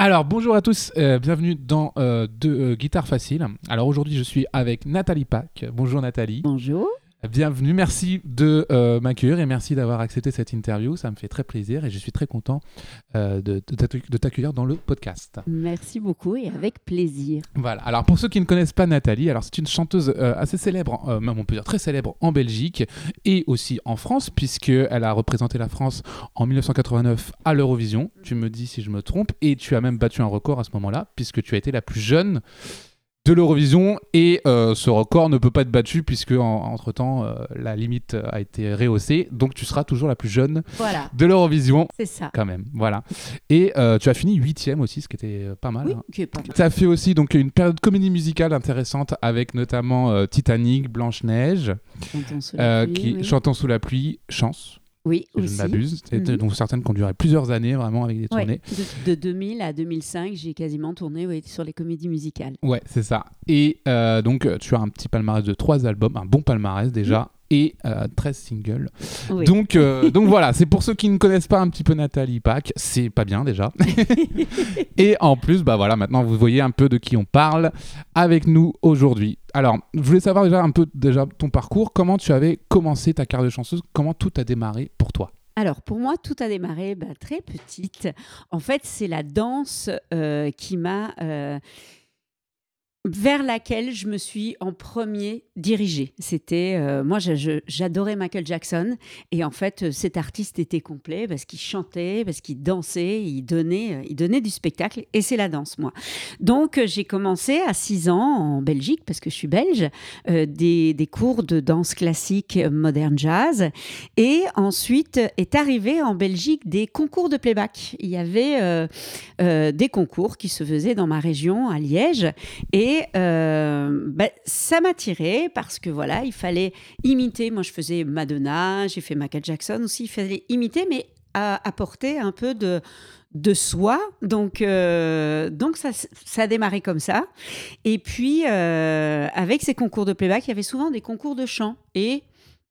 Alors bonjour à tous, euh, bienvenue dans euh, de euh, Guitare Facile. Alors aujourd'hui je suis avec Nathalie Pack. Bonjour Nathalie. Bonjour. Bienvenue, merci de euh, m'accueillir et merci d'avoir accepté cette interview. Ça me fait très plaisir et je suis très content euh, de, de t'accu- de t'accueillir dans le podcast. Merci beaucoup et avec plaisir. Voilà, alors pour ceux qui ne connaissent pas Nathalie, alors c'est une chanteuse euh, assez célèbre, même on peut dire très célèbre en Belgique et aussi en France, puisqu'elle a représenté la France en 1989 à l'Eurovision. Tu me dis si je me trompe, et tu as même battu un record à ce moment-là, puisque tu as été la plus jeune de l'Eurovision et euh, ce record ne peut pas être battu puisque en- entre-temps euh, la limite a été rehaussée donc tu seras toujours la plus jeune Voilà, de l'Eurovision c'est ça. quand même voilà et euh, tu as fini huitième aussi ce qui était pas mal Oui, hein. qui est pas mal. Tu as fait aussi donc une période de comédie musicale intéressante avec notamment Titanic, Blanche-Neige, Chantons sous la pluie, qui oui. Chantant sous la pluie, Chance, Oui, si je ne m'abuse, Mhm. donc certaines qui ont duré plusieurs années vraiment avec des Ouais, tournées. De, de 2000 à 2005, j'ai quasiment tourné sur les comédies musicales. Ouais, c'est ça. Et euh, donc tu as un petit palmarès de trois albums, un bon palmarès déjà. Et euh, 13 singles. Oui. Donc, euh, donc voilà, c'est pour ceux qui ne connaissent pas un petit peu Nathalie Pack, c'est pas bien déjà. Et en plus, bah voilà, maintenant vous voyez un peu de qui on parle avec nous aujourd'hui. Alors, je voulais savoir déjà un peu déjà ton parcours, comment tu avais commencé ta carrière de chanteuse, comment tout a démarré pour toi? Alors, pour moi, tout a démarré bah, très petite. En fait, c'est la danse euh, qui m'a. Vers laquelle je me suis en premier dirigée. C'était euh, moi j'adorais Michael Jackson et en fait euh, cet artiste était complet parce qu'il chantait, parce qu'il dansait, il donnait euh, il donnait du spectacle et c'est la danse moi. Donc j'ai commencé à 6 ans en Belgique parce que je suis belge des, cours de danse classique moderne jazz et ensuite est arrivé en Belgique des concours de playback. Il y avait des concours qui se faisaient dans ma région, à Liège. Et euh, bah, ça m'a tiré parce que voilà, il fallait imiter. Moi, je faisais Madonna, j'ai fait Michael Jackson aussi. Il fallait imiter, mais à- apporter un peu de de soi. Donc, euh, donc ça, ça a démarré comme ça. Et puis, euh, avec ces concours de playback, il y avait souvent des concours de chant. Et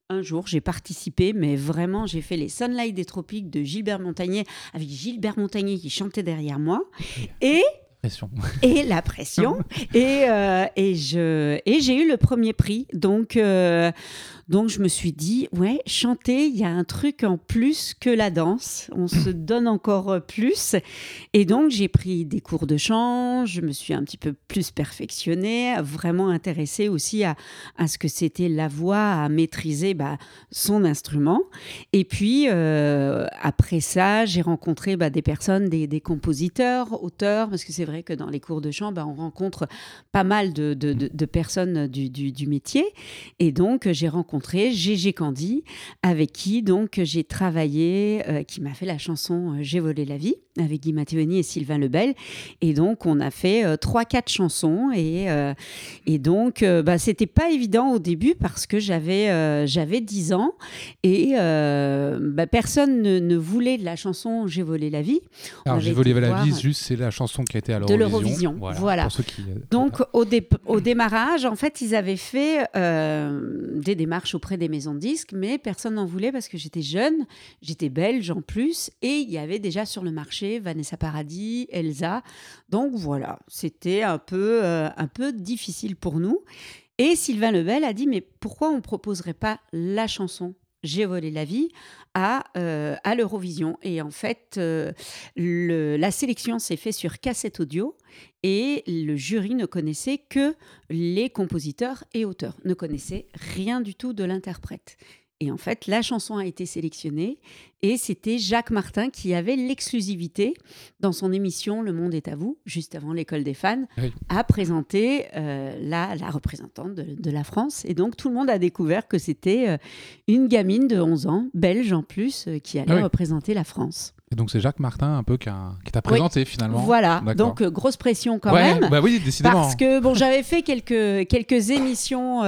un jour, j'ai participé, mais vraiment, j'ai fait les Sunlight des Tropiques de Gilbert Montagnier, avec Gilbert Montagnier qui chantait derrière moi. Et Pression. et la pression. et, euh, et, je, et j'ai eu le premier prix. Donc, euh, donc, je me suis dit, ouais, chanter, il y a un truc en plus que la danse. On se donne encore plus. Et donc, j'ai pris des cours de chant. Je me suis un petit peu plus perfectionnée, vraiment intéressée aussi à, à ce que c'était la voix, à maîtriser bah, son instrument. Et puis, euh, après ça, j'ai rencontré bah, des personnes, des, des compositeurs, auteurs, parce que c'est vrai que dans les cours de chant, bah, on rencontre pas mal de, de- de- de personnes du, du- du métier. Et donc, j'ai rencontré Gégé Candy, avec qui donc j'ai travaillé, euh, qui m'a fait la chanson euh, J'ai volé la vie, avec Guy Matteoni et Sylvain Lebel. Et donc, on a fait euh, trois, quatre chansons. Et, euh, et donc, euh, bah, c'était pas évident au début parce que j'avais euh, j'avais 10 ans et euh, bah, personne ne, ne voulait de la chanson J'ai volé la vie. Alors j'ai volé la vie, juste c'est la chanson qui a été à De l'Eurovision. voilà. Ceux qui, euh, Donc, au, dé- au démarrage, en fait, ils avaient fait euh, des démarches auprès des maisons de disques, mais personne n'en voulait parce que j'étais jeune, j'étais belge en plus, et il y avait déjà sur le marché Vanessa Paradis, Elsa. Donc voilà, c'était un peu, euh, un peu difficile pour nous. Et Sylvain Lebel a dit, mais pourquoi on ne proposerait pas la chanson j'ai volé la vie à, euh, à l'Eurovision. Et en fait, euh, la sélection s'est faite sur cassette audio et le jury ne connaissait que les compositeurs et auteurs, ne connaissait rien du tout de l'interprète. Et en fait, la chanson a été sélectionnée et c'était Jacques Martin qui avait l'exclusivité dans son émission Le Monde est à vous, juste avant l'école des fans, Oui. à présenter euh, la, la représentante de, de la France. Et donc, tout le monde a découvert que c'était euh, une gamine de 11 ans, belge en plus, euh, qui allait Ah oui. représenter la France. Et donc c'est Jacques Martin un peu qui, t'a présenté finalement. Voilà, donc grosse pression quand ouais, même. bah oui, décidément. Parce que bon, j'avais fait quelques, quelques émissions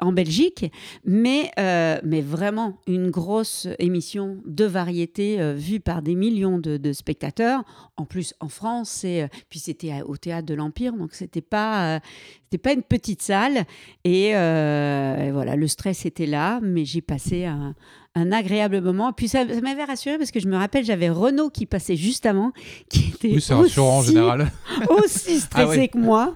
en Belgique, mais, euh, mais vraiment une grosse émission de variété euh, vue par des millions de, spectateurs. En plus, en France, et, euh, puis c'était au théâtre de l'Empire, donc c'était pas, c'était pas une petite salle. Et voilà, le stress était là, mais j'ai passé un, un agréable moment. Puis ça, ça m'avait rassuré parce que je me rappelle, j'avais Renaud qui passait juste avant, qui était Oui, rassurant en aussi- général. aussi stressé Ah ouais. que moi.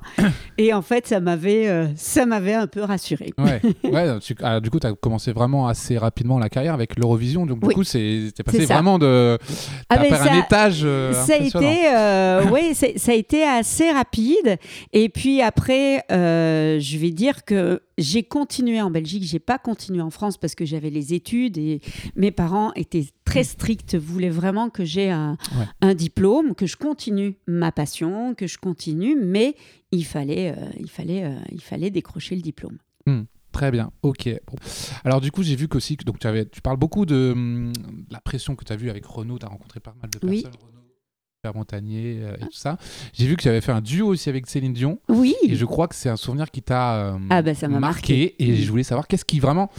Et en fait, ça m'avait, euh, ça m'avait un peu rassuré. Ouais, ouais tu- ah, du coup, tu as commencé vraiment assez rapidement la carrière avec l'Eurovision. Donc, du Oui. coup, c'est t'es passé vraiment de. Ah, fait un étage. euh, ça a été, euh, ouais, ça a été assez rapide. Et puis après, je vais dire que j'ai continué en Belgique. J'ai pas continué en France parce que j'avais les études et mes parents étaient très stricts, voulaient vraiment que j'ai un, Ouais. un diplôme, que je continue ma passion, que je continue, mais il fallait, euh, il fallait, euh, il fallait décrocher le diplôme. Très bien, ok. Bon. Alors du coup, j'ai vu qu'aussi, que- donc tu, avais, tu parles beaucoup de, hum, de la pression que tu as vue avec Renaud, tu as rencontré pas mal de Oui. personnes, Montagnier euh, et tout ça. J'ai vu que tu avais fait un duo aussi avec Céline Dion, Oui. et je crois que c'est un souvenir qui t'a euh, Ah bah, ça m'a marqué. Et je voulais savoir, qu'est-ce qui vraiment...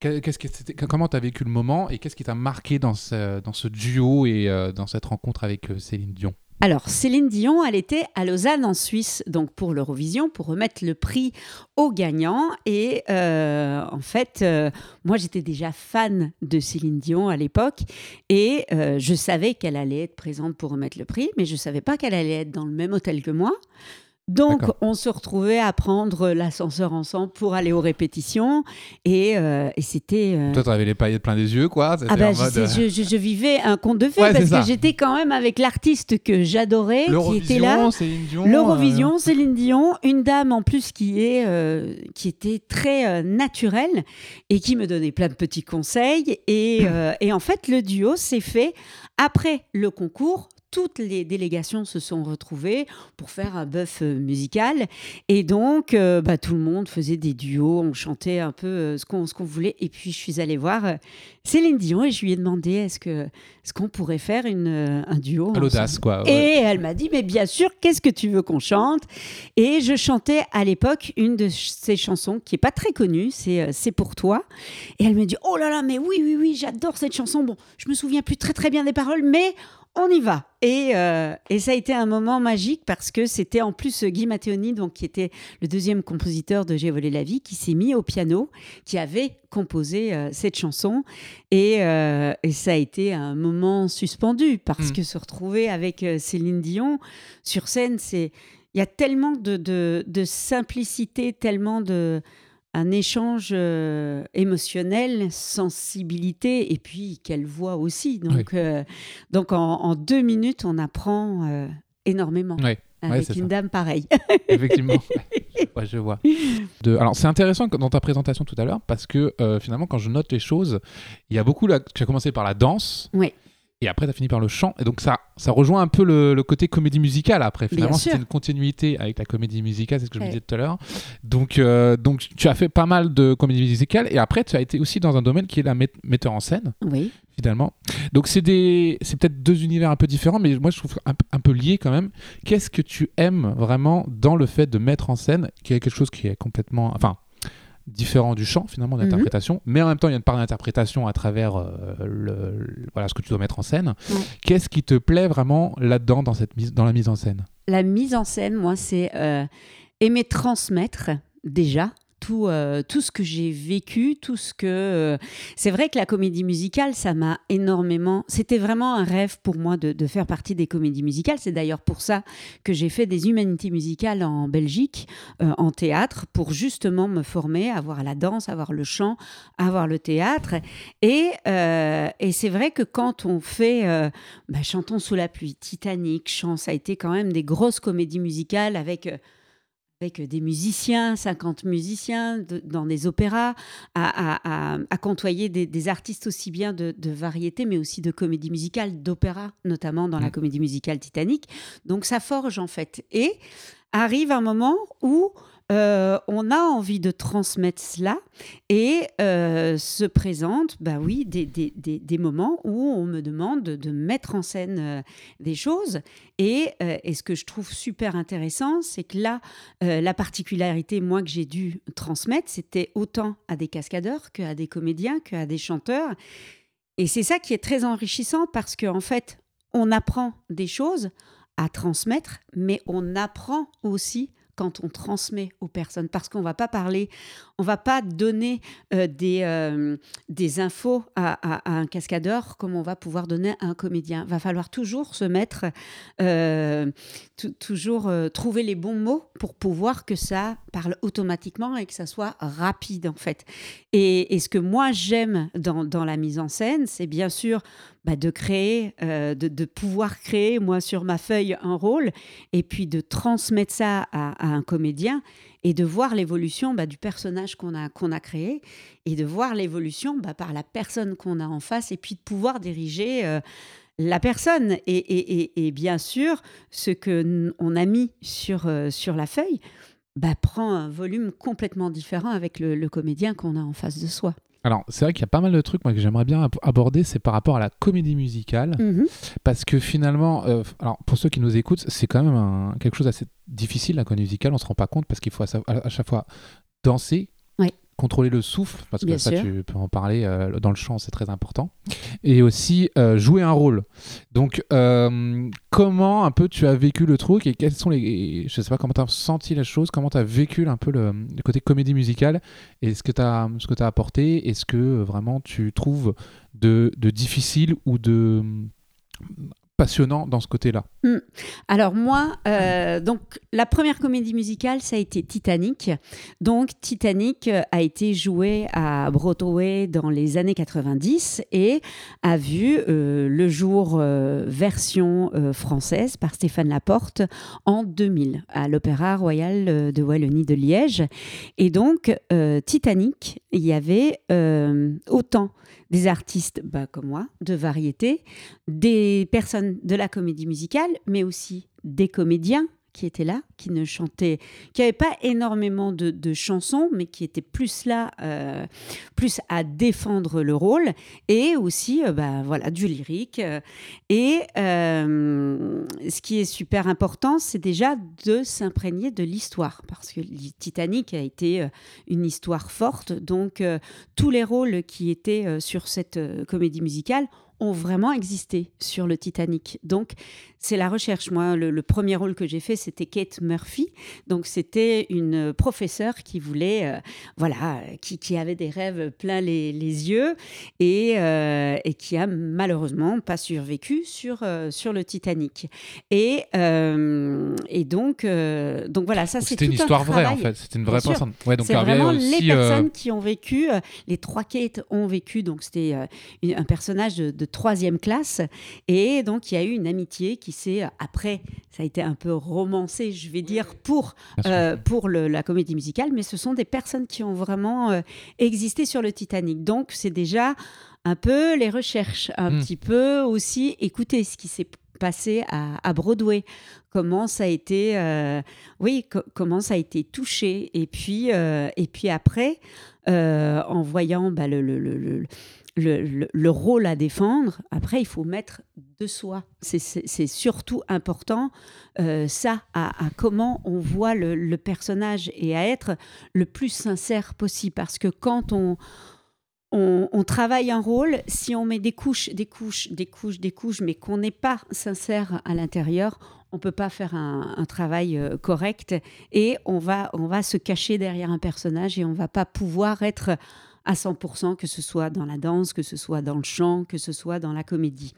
que- Qu'est-ce que c'était- comment tu as vécu le moment et qu'est-ce qui t'a marqué dans ce, dans ce duo et euh, dans cette rencontre avec Céline Dion? Alors, Céline Dion, elle était à Lausanne, en Suisse, donc pour l'Eurovision, pour remettre le prix aux gagnants. Et euh, en fait, euh, moi, j'étais déjà fan de Céline Dion à l'époque. Et euh, je savais qu'elle allait être présente pour remettre le prix, mais je ne savais pas qu'elle allait être dans le même hôtel que moi. Donc, on se retrouvait à prendre l'ascenseur ensemble pour aller aux répétitions. Et, euh, et c'était. euh, Toi, tu avais les paillettes plein des yeux, quoi ah bah, mode, euh, je, je- je vivais un conte de fées Ouais, parce que j'étais quand même avec l'artiste que j'adorais, qui était là. L'Eurovision, Céline Dion. L'Eurovision, Céline Dion, une dame en plus qui est qui était très naturelle et qui me donnait plein de petits conseils et, et en fait le duo s'est fait après le concours. Toutes les délégations se sont retrouvées pour faire un bœuf euh, musical. Et donc, euh, bah, tout le monde faisait des duos, on chantait un peu euh, ce qu'on voulait. Et puis, je suis allée voir euh, Céline Dion et je lui ai demandé est-ce qu'on pourrait faire une, un duo l'audace, quoi. ouais. et elle m'a dit, mais bien sûr, qu'est-ce que tu veux qu'on chante? Et je chantais à l'époque une de ses chansons qui est pas très connue, c'est C'est pour toi. Et elle me dit, oh là là, mais oui, oui, oui, j'adore cette chanson. Bon, je me souviens plus très très bien des paroles, mais on y va. Et, euh, et ça a été un moment magique parce que c'était en plus Guy Matteoni, donc, qui était le deuxième compositeur de J'ai volé la vie, qui s'est mis au piano, qui avait composé euh, cette chanson. Et, euh, et ça a été un moment suspendu parce Mm. que se retrouver avec euh, Céline Dion sur scène, c'est il y a tellement de, de, de simplicité, tellement de un échange euh, émotionnel, sensibilité et puis quelle voix aussi. Donc, euh, donc en, en deux minutes, on apprend euh, énormément. Ouais, avec une ça. dame pareille. Effectivement. Ouais, je vois. De... Alors, c'est intéressant dans ta présentation tout à l'heure parce que finalement, quand je note les choses, il y a beaucoup. Là... Tu as commencé par la danse. Oui. Et après, tu as fini par le chant. Et donc, ça, ça rejoint un peu le, le côté comédie musicale après. Finalement, c'était une continuité avec la comédie musicale, c'est ce que je me disais tout à l'heure. Donc, euh, donc, tu as fait pas mal de comédie musicale. Et après, tu as été aussi dans un domaine qui est la met- metteur en scène, Oui. finalement. Donc, c'est des... peut-être deux univers un peu différents, mais moi, je trouve un, un peu liés quand même. Qu'est-ce que tu aimes vraiment dans le fait de mettre en scène, qui est quelque chose qui est complètement. Enfin, différent du chant finalement Mhm. d'interprétation mais en même temps il y a une part d'interprétation à travers euh, le, le- voilà ce que tu dois mettre en scène qu'est-ce qui te plaît vraiment là-dedans dans cette mise dans la mise en scène? La mise en scène, moi, c'est euh, aimer transmettre déjà. Tout, euh, tout ce que j'ai vécu, tout ce que... euh, C'est vrai que la comédie musicale, ça m'a énormément... C'était vraiment un rêve pour moi de, faire partie des comédies musicales. C'est d'ailleurs pour ça que j'ai fait des humanités musicales en Belgique, euh, en théâtre, pour justement me former, avoir la danse, avoir le chant, avoir le théâtre. Et, c'est vrai que quand on fait bah, Chantons sous la pluie, Titanic, Chant, ça a été quand même des grosses comédies musicales avec, avec des musiciens, 50 musiciens de- dans des opéras, à, à- à- à côtoyer des, des artistes aussi bien de, de variété, mais aussi de comédie musicale, d'opéra, notamment dans la Mm. comédie musicale Titanic. Donc ça forge en fait. Et arrive un moment où euh, on a envie de transmettre cela et euh, se présente, bah oui, des, des, des, moments où on me demande de, mettre en scène euh, des choses. Et, et, ce que je trouve super intéressant, c'est que là, la particularité, moi, que j'ai dû transmettre, c'était autant à des cascadeurs qu'à des comédiens, qu'à des chanteurs. Et c'est ça qui est très enrichissant parce qu'en en fait, on apprend des choses à transmettre, mais on apprend aussi quand on transmet aux personnes parce qu'on va pas parler, on va pas donner euh, des, euh, des infos à, un cascadeur comme on va pouvoir donner à un comédien. Va falloir toujours se mettre, euh, toujours trouver les bons mots pour pouvoir que ça parle automatiquement et que ça soit rapide en fait. Et, ce que moi j'aime dans, la mise en scène, c'est bien sûr bah, de créer, de, de, pouvoir créer moi sur ma feuille un rôle et puis de transmettre ça à, un comédien et de voir l'évolution bah, du personnage qu'on a, qu'on a créé et de voir l'évolution bah, par la personne qu'on a en face et puis de pouvoir diriger euh, la personne. Et, bien sûr, ce qu'on a mis sur, euh, sur la feuille prend un volume complètement différent avec le comédien qu'on a en face de soi. Alors, c'est vrai qu'il y a pas mal de trucs moi, que j'aimerais bien aborder, c'est par rapport à la comédie musicale. Mhm. Parce que finalement, euh, alors pour ceux qui nous écoutent, c'est quand même quelque chose d'assez difficile, la comédie musicale, on se rend pas compte parce qu'il faut à, chaque fois danser, contrôler le souffle, parce que ça, tu peux en parler euh, dans le chant, c'est très important. Et aussi euh, jouer un rôle. Donc, euh, comment un peu tu as vécu le truc et quels sont les. Je sais pas comment tu as senti la chose, comment tu as vécu un peu le, côté comédie musicale et ce que tu as, ce que as apporté et ce que vraiment tu trouves de, de difficile ou de passionnant dans ce côté-là hmm. Alors moi, euh, donc la première comédie musicale, ça a été Titanic. Donc Titanic euh, a été joué à Broadway dans les années 90 et a vu euh, le jour version française par Stéphane Laporte en 2000 à l'Opéra Royal de Wallonie de Liège. Et donc Titanic, il y avait autant des artistes bah, comme moi, de variété, des personnes de la comédie musicale, mais aussi des comédiens qui étaient là, qui ne chantaient, qui n'avaient pas énormément de, chansons, mais qui étaient plus là, euh, plus à défendre le rôle, et aussi, euh, bah, voilà, du lyrique. et euh, ce qui est super important, c'est déjà de s'imprégner de l'histoire, parce que Titanic a été une histoire forte, donc tous les rôles qui étaient sur cette comédie musicale ont vraiment existé sur le Titanic. Donc, c'est la recherche. Moi, le, premier rôle que j'ai fait, c'était Kate Murphy. Donc, c'était une professeure qui voulait, euh, voilà, qui, avait des rêves plein les, yeux et, euh, et, qui a malheureusement pas survécu sur, euh, sur le Titanic. Et, et donc, donc, voilà, ça, c'est C'était une histoire vraie, en fait. C'était une vraie personne. Ouais, donc c'est vraiment les personnes qui ont vécu. les trois Kate ont vécu. Donc, c'était un personnage de, de troisième classe. Et donc, il y a eu une amitié qui s'est, après, ça a été un peu romancé, je vais dire, pour, euh, pour la comédie musicale, mais ce sont des personnes qui ont vraiment euh, existé sur le Titanic. Donc, c'est déjà un peu les recherches, un hmm. petit peu aussi écouter ce qui s'est passé à, Broadway, comment ça a été, euh, oui, comment ça a été touché, et puis, et puis après, en voyant bah, le, le, le le, rôle à défendre, après, il faut mettre de soi. C'est surtout important, euh, ça, à, comment on voit le, personnage et à être le plus sincère possible. Parce que quand on, on, travaille un rôle, si on met des couches, des couches, des couches, des couches, mais qu'on n'est pas sincère à l'intérieur, on peut pas faire un, travail euh, correct et on va, on va se cacher derrière un personnage et on va pas pouvoir être à 100%, que ce soit dans la danse, que ce soit dans le chant, que ce soit dans la comédie.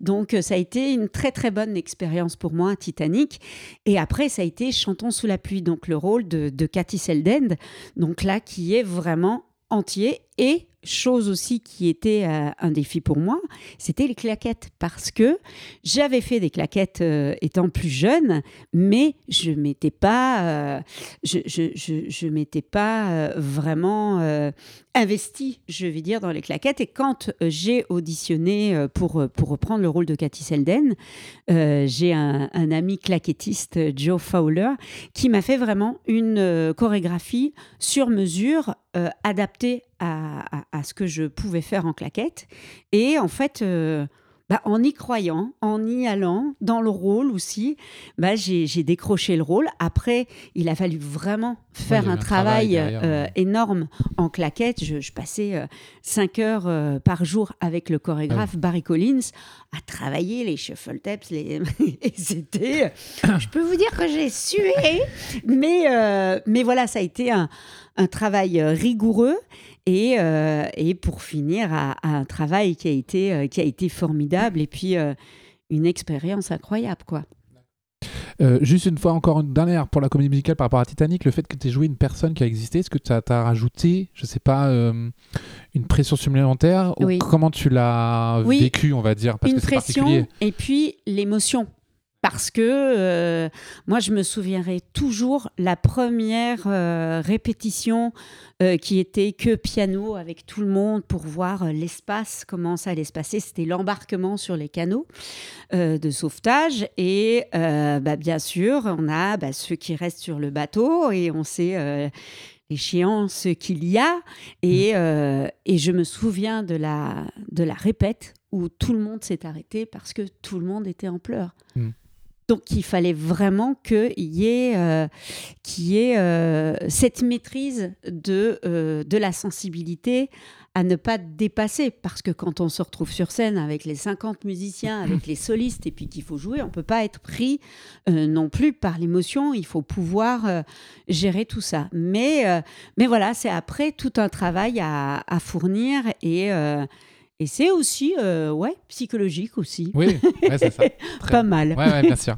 Donc euh, ça a été une très très bonne expérience pour moi, Titanic. Et après, ça a été Chantons sous la pluie, donc le rôle de, Cathy Seldend, donc là qui est vraiment entier Et chose aussi qui était euh, un défi pour moi, c'était les claquettes parce que j'avais fait des claquettes euh, étant plus jeune, mais je m'étais pas, euh, je, je, je, m'étais pas vraiment investi, je vais dire, dans les claquettes. Et quand j'ai auditionné pour pour reprendre le rôle de Cathy Selden, j'ai un, un, ami claquettiste, Joe Fowler, qui m'a fait vraiment une chorégraphie sur mesure adaptée à, ce que je pouvais faire en claquette. Et en fait, euh, bah, en y croyant, en y allant, dans le rôle aussi, bah, j'ai décroché le rôle. Après, il a fallu vraiment faire un, travail, euh, énorme en claquette. Je, passais euh, cinq heures par jour avec le chorégraphe Barry Collins à travailler les shuffle taps. Les... et c'était... je peux vous dire que j'ai sué, mais, mais voilà, ça a été un, un travail rigoureux. Et, euh, et pour finir, à, un travail qui a été, euh, qui a été formidable et puis euh, une expérience incroyable, quoi. juste une fois encore une dernière pour la comédie musicale par rapport à Titanic, le fait que tu aies joué une personne qui a existé, est-ce que ça t'a rajouté, je sais pas, une pression supplémentaire ou comment tu l'as vécu, on va dire, parce une que pression et puis l'émotion parce que euh, moi, je me souviendrai toujours la première euh, répétition euh, qui était que piano avec tout le monde pour voir l'espace, comment ça allait se passer. C'était l'embarquement sur les canaux de sauvetage. Et bah, bien sûr, on a bah, ceux qui restent sur le bateau et on sait l'échéance qu'il y a. Et, mmh. et, je me souviens de la, de la répète où tout le monde s'est arrêté parce que tout le monde était en pleurs. Mmh. Donc il fallait vraiment qu'il y ait, euh, euh, cette maîtrise de, euh, de la sensibilité à ne pas dépasser. Parce que quand on se retrouve sur scène avec les 50 musiciens, avec les solistes, et puis qu'il faut jouer, on ne peut pas être pris non plus par l'émotion. Il faut pouvoir gérer tout ça. Mais, mais voilà, c'est après tout un travail à, à fournir et et c'est aussi, euh, ouais, psychologique aussi. Oui, c'est ça. Pas mal. Ouais, ouais, bien sûr.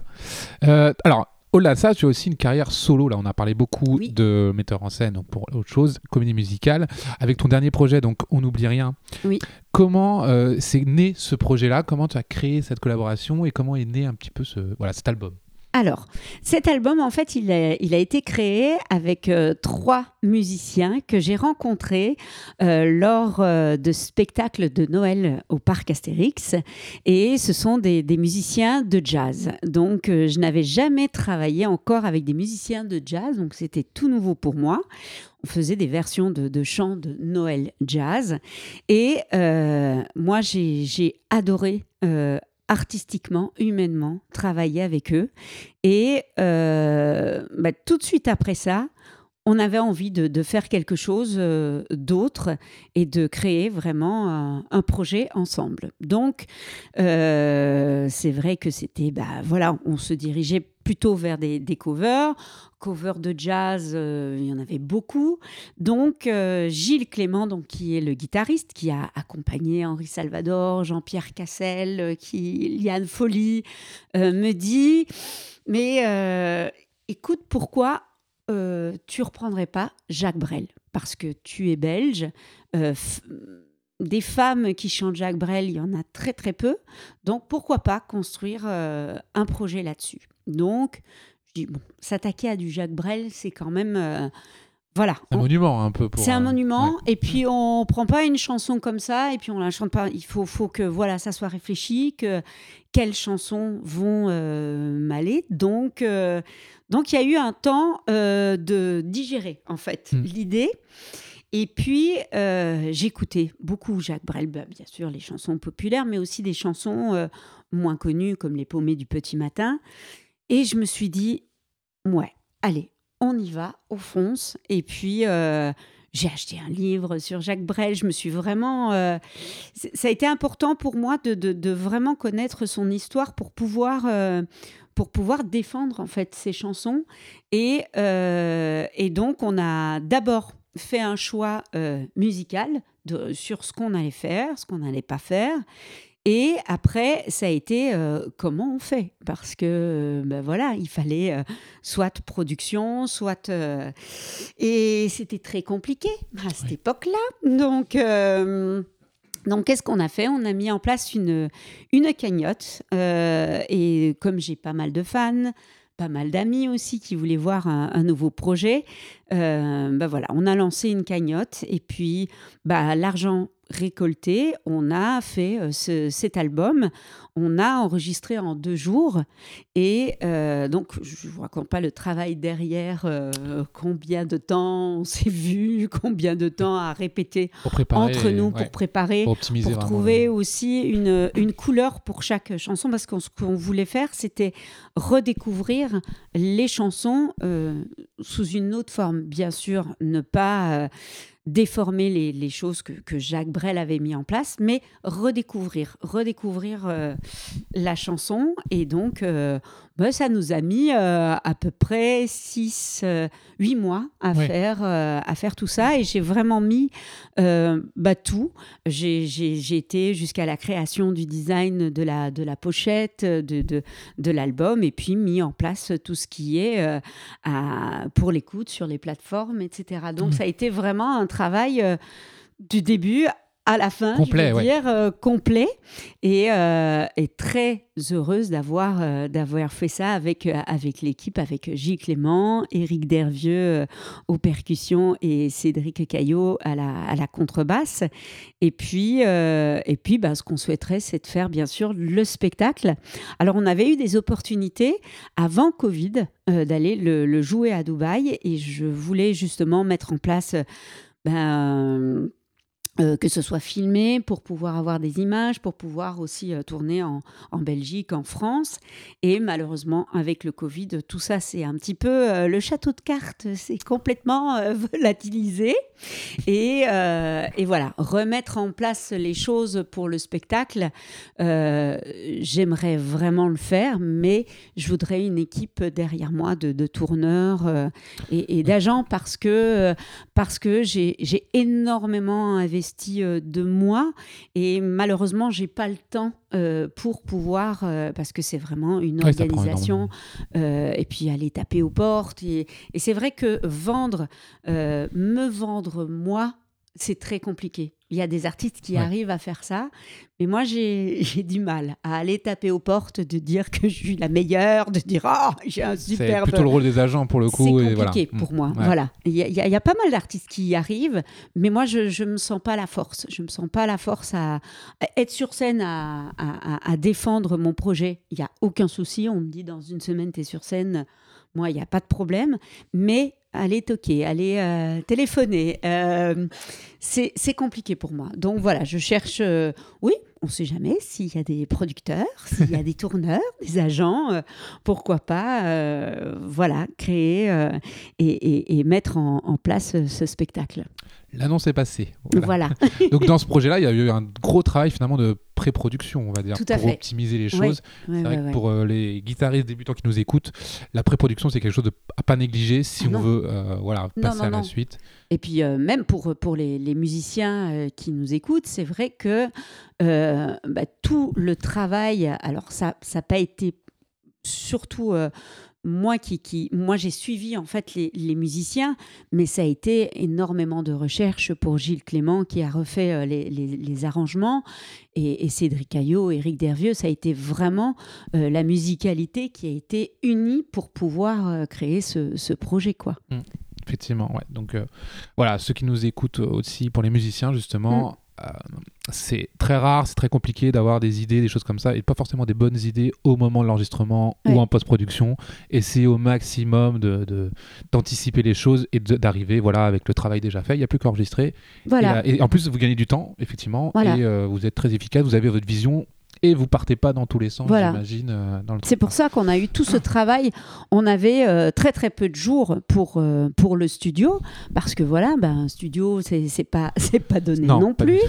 Euh, alors, au-delà de ça, tu as aussi une carrière solo. Là, on a parlé beaucoup de metteur en scène, pour autre chose, comédie musicale. Avec ton dernier projet, donc On n'oublie rien. Oui. Comment euh, c'est né ce projet-là? Comment tu as créé cette collaboration et comment est né un petit peu ce, voilà, cet album? Alors, cet album, en fait, il a, été créé avec euh, trois musiciens que j'ai rencontrés euh, lors euh, de spectacles de Noël au parc Astérix. Et ce sont des, musiciens de jazz. Donc, je n'avais jamais travaillé encore avec des musiciens de jazz, donc c'était tout nouveau pour moi. On faisait des versions de chants de Noël jazz. Et moi, j'ai adoré artistiquement, humainement, travailler avec eux. Et euh, bah, tout de suite après ça, on avait envie de, faire quelque chose euh, d'autre et de créer vraiment un, projet ensemble. Donc, euh, c'est vrai que c'était, bah, voilà, on se dirigeait plutôt vers des, covers. Covers de jazz, euh, il y en avait beaucoup. Donc, Gilles Clément, donc, qui est le guitariste, qui a accompagné Henri Salvador, Jean-Pierre Cassel, qui, Liane Folly, me dit, mais écoute, pourquoi euh, tu reprendrais pas Jacques Brel parce que tu es belge. Euh, des femmes qui chantent Jacques Brel, il y en a très très peu. Donc pourquoi pas construire euh, un projet là-dessus? Donc je dis bon, s'attaquer à du Jacques Brel, c'est quand même voilà. Un monument un peu. C'est un monument. Et puis on prend pas une chanson comme ça et puis on la chante pas. Il faut, faut que voilà, ça soit réfléchi, que quelles chansons vont m'aller. Donc donc il y a eu un temps euh, de digérer en fait hmm. l'idée. Et puis euh, j'écoutais beaucoup Jacques Brel, bah, bien sûr les chansons populaires, mais aussi des chansons euh, moins connues comme Les paumées du petit matin. Et je me suis dit, ouais, allez, on y va, on fonce. Et puis j'ai acheté un livre sur Jacques Brel. Je me suis vraiment. ça a été important pour moi de, de, vraiment connaître son histoire pour pouvoir pour pouvoir défendre en fait ces chansons. Et, euh, et donc, on a d'abord fait un choix euh, musical sur ce qu'on allait faire, ce qu'on n'allait pas faire. Et après, ça a été comment on fait? Parce que, ben voilà, il fallait soit production, soit. et c'était très compliqué à cette époque-là. Donc. Donc, qu'est-ce qu'on a fait? On a mis en place une, une cagnotte. et comme j'ai pas mal de fans, pas mal d'amis aussi qui voulaient voir un, nouveau projet. Euh, bah voilà, on a lancé une cagnotte et puis bah, l'argent récolté, on a fait euh, cet album. On a enregistré en deux jours. Et euh, donc, je ne vous raconte pas le travail derrière, euh, combien de temps on s'est vu, combien de temps à répéter entre nous pour préparer, pour, trouver aussi une, une, couleur pour chaque chanson. Parce que ce qu'on voulait faire, c'était redécouvrir les chansons sous une autre forme. Bien sûr, ne pas déformer les, choses que, Jacques Brel avait mis en place, mais redécouvrir, redécouvrir euh, la chanson. Et donc, euh, bah, ça nous a mis euh, à peu près 6, 8 mois à, faire, à faire tout ça. Et j'ai vraiment mis bah, tout. J'ai été jusqu'à la création du design de la, de la pochette, de, de, de l'album, et puis mis en place tout ce qui est à, pour l'écoute sur les plateformes, etc. Donc, mmh. ça a été vraiment un travail euh, du début à la fin, complet, je veux dire, euh, complet. Et, euh, et, très heureuse d'avoir d'avoir fait ça avec, avec l'équipe, avec Gilles Clément, Éric Dervieux aux percussions et Cédric Caillot à la, à la contrebasse. Et puis, et puis bah, ce qu'on souhaiterait, c'est de faire bien sûr le spectacle. Alors, on avait eu des opportunités avant Covid d'aller le, le, jouer à Dubaï et je voulais justement mettre en place ben, euh, que ce soit filmé pour pouvoir avoir des images, pour pouvoir aussi euh, tourner en, Belgique, en France. Et malheureusement, avec le Covid, tout ça, c'est un petit peu euh, le château de cartes, c'est complètement volatilisé. Et, voilà, remettre en place les choses pour le spectacle, j'aimerais vraiment le faire, mais je voudrais une équipe derrière moi de, tourneurs et, et d'agents parce que, parce que j'ai énormément investi euh, de moi. Et malheureusement j'ai pas le temps euh, pour pouvoir euh, parce que c'est vraiment une organisation et puis aller taper aux portes. Et, et c'est vrai que vendre me vendre moi c'est très compliqué. Il y a des artistes qui arrivent à faire ça, mais moi j'ai du mal à aller taper aux portes, de dire que je suis la meilleure, de dire oh j'ai un super. C'est plutôt le rôle des agents pour le coup. C'est compliqué pour moi. Voilà, il y, a, pas mal d'artistes qui y arrivent, mais moi je ne me sens pas la force. Je me sens pas la force à, être sur scène, à, à, défendre mon projet. Il y a aucun souci. On me dit dans une semaine tu es sur scène. Moi, il n'y a pas de problème, mais aller toquer, aller euh, téléphoner. Euh, c'est compliqué pour moi. Donc voilà, je cherche, euh, oui, on ne sait jamais s'il y a des producteurs, s'il y a des tourneurs, des agents, pourquoi pas, voilà, créer et, mettre en, place ce spectacle. L'annonce est passée. Voilà. Donc dans ce projet-là, il y a eu un gros travail finalement de pré-production, on va dire, pour optimiser les choses. c'est vrai que pour euh, les guitaristes débutants qui nous écoutent, la pré-production c'est quelque chose de, à pas négliger si ah on veut euh, voilà, passer à la suite. Et puis euh, même pour, pour les, musiciens qui nous écoutent, c'est vrai que bah, tout le travail, alors ça n'a pas été surtout moi qui, qui moi j'ai suivi en fait les, les, musiciens, mais ça a été énormément de recherches pour Gilles Clément qui a refait euh, les, les, arrangements et, Cédric Caillot, Éric Dervieux, ça a été vraiment euh, la musicalité qui a été unie pour pouvoir euh, créer ce, ce, projet quoi. Mmh. Effectivement, ouais. Donc voilà, ceux qui nous écoutent aussi pour les musiciens justement. Mmh. Euh, c'est très rare, c'est très compliqué d'avoir des idées, des choses comme ça, et pas forcément des bonnes idées au moment de l'enregistrement ou en post-production. Essayer au maximum d'anticiper de, les choses et d'arriver voilà, avec le travail déjà fait. Il n'y a plus qu'à enregistrer. Voilà. Et, en plus, vous gagnez du temps, effectivement, et euh, vous êtes très efficace, vous avez votre vision et vous partez pas dans tous les sens, j'imagine. Euh, c'est pour ça qu'on a eu tout ce travail. On avait euh, très très peu de jours pour, euh, pour le studio, parce que voilà, ben, un studio, c'est pas, pas donné non, plus.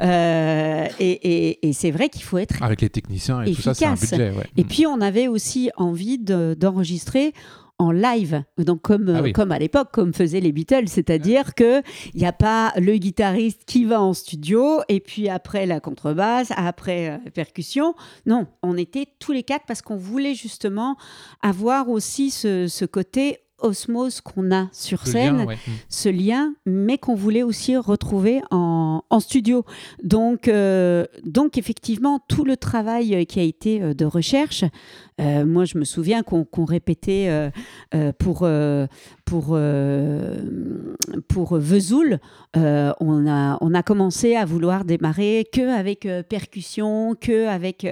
et, et, et c'est vrai qu'il faut être Avec les techniciens et tout ça, c'est un budget. Et puis on avait aussi envie d'enregistrer en live, donc comme, Ah oui. comme à l'époque, comme faisaient les Beatles, c'est-à-dire que il n'y a pas le guitariste qui va en studio et puis après la contrebasse, après euh, percussion. Non, on était tous les quatre parce qu'on voulait justement avoir aussi ce, ce côté osmose qu'on a sur scène lien, ouais. Mm. ce lien, mais qu'on voulait aussi retrouver en, en studio. Donc, euh, donc, effectivement, tout le travail euh, qui a été euh, de recherche, euh, moi, je me souviens qu'on répétait euh, pour, pour, pour Vesoul, on, a, on a commencé à vouloir démarrer que avec percussion, que avec...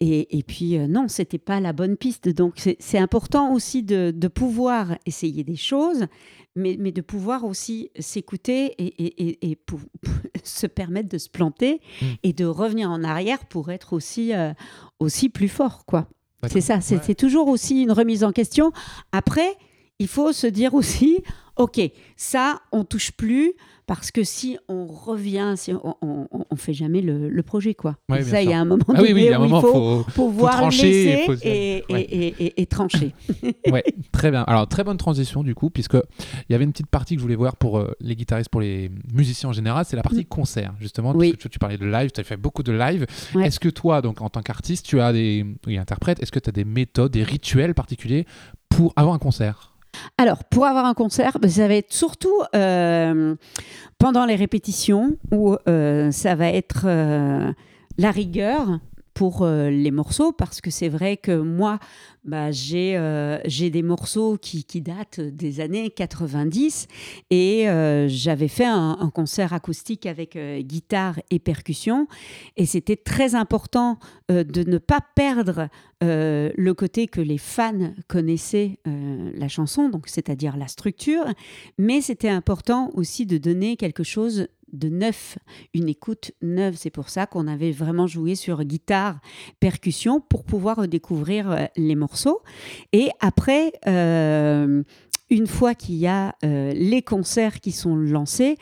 et, et puis, euh, non, c'était pas la bonne piste. Donc, c'est important aussi de, de pouvoir essayer des choses, mais, mais de pouvoir aussi s'écouter et, et, et, et pour, se permettre de se planter Mm. et de revenir en arrière pour être aussi, euh, aussi plus fort, quoi. C'est ça, c'est Ouais. c'est toujours aussi une remise en question. Après, il faut se dire aussi, OK, ça, on touche plus parce que si on revient, si on, on, fait jamais le, le projet, quoi. Ouais, ça, il y a un moment Ah donné oui, oui, il y a un où il faut, faut. pouvoir trancher, laisser et, et, ouais. et, trancher. Ouais, très bien. Alors, très bonne transition du coup, puisque il y avait une petite partie que je voulais voir pour euh, les guitaristes, pour les musiciens en général, c'est la partie Mm. concert, justement. Oui. Parce que tu, tu parlais de live, tu as fait beaucoup de live. Ouais. Est-ce que toi, donc en tant qu'artiste, tu as des. Oui, interprète, est-ce que tu as des méthodes, des rituels particuliers pour avoir un concert? Alors, pour avoir un concert, ben, ça va être surtout euh, pendant les répétitions où euh, ça va être euh, la rigueur pour euh, les morceaux parce que c'est vrai que moi bah, j'ai euh, j'ai des morceaux qui, qui datent des années 90 et euh, j'avais fait un, un concert acoustique avec guitare et percussion et c'était très important de ne pas perdre le côté que les fans connaissaient la chanson, donc c'est-à-dire la structure, mais c'était important aussi de donner quelque chose de neuf, une écoute neuve. C'est pour ça qu'on avait vraiment joué sur guitare, percussion pour pouvoir redécouvrir euh, les morceaux. Et après, euh, une fois qu'il y a euh, les concerts qui sont lancés,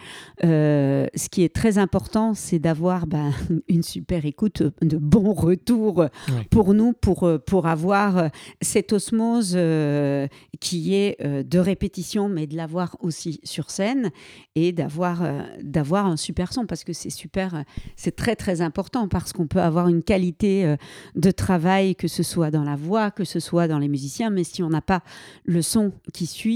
euh, ce qui est très important, c'est d'avoir ben, une super écoute, de bons retours Oui. pour nous, pour, euh, pour avoir euh, cette osmose euh, qui est euh, de répétition, mais de l'avoir aussi sur scène et d'avoir euh, d'avoir un super son parce que c'est super, euh, c'est très très important parce qu'on peut avoir une qualité euh, de travail, que ce soit dans la voix, que ce soit dans les musiciens, mais si on n'a pas le son qui suit,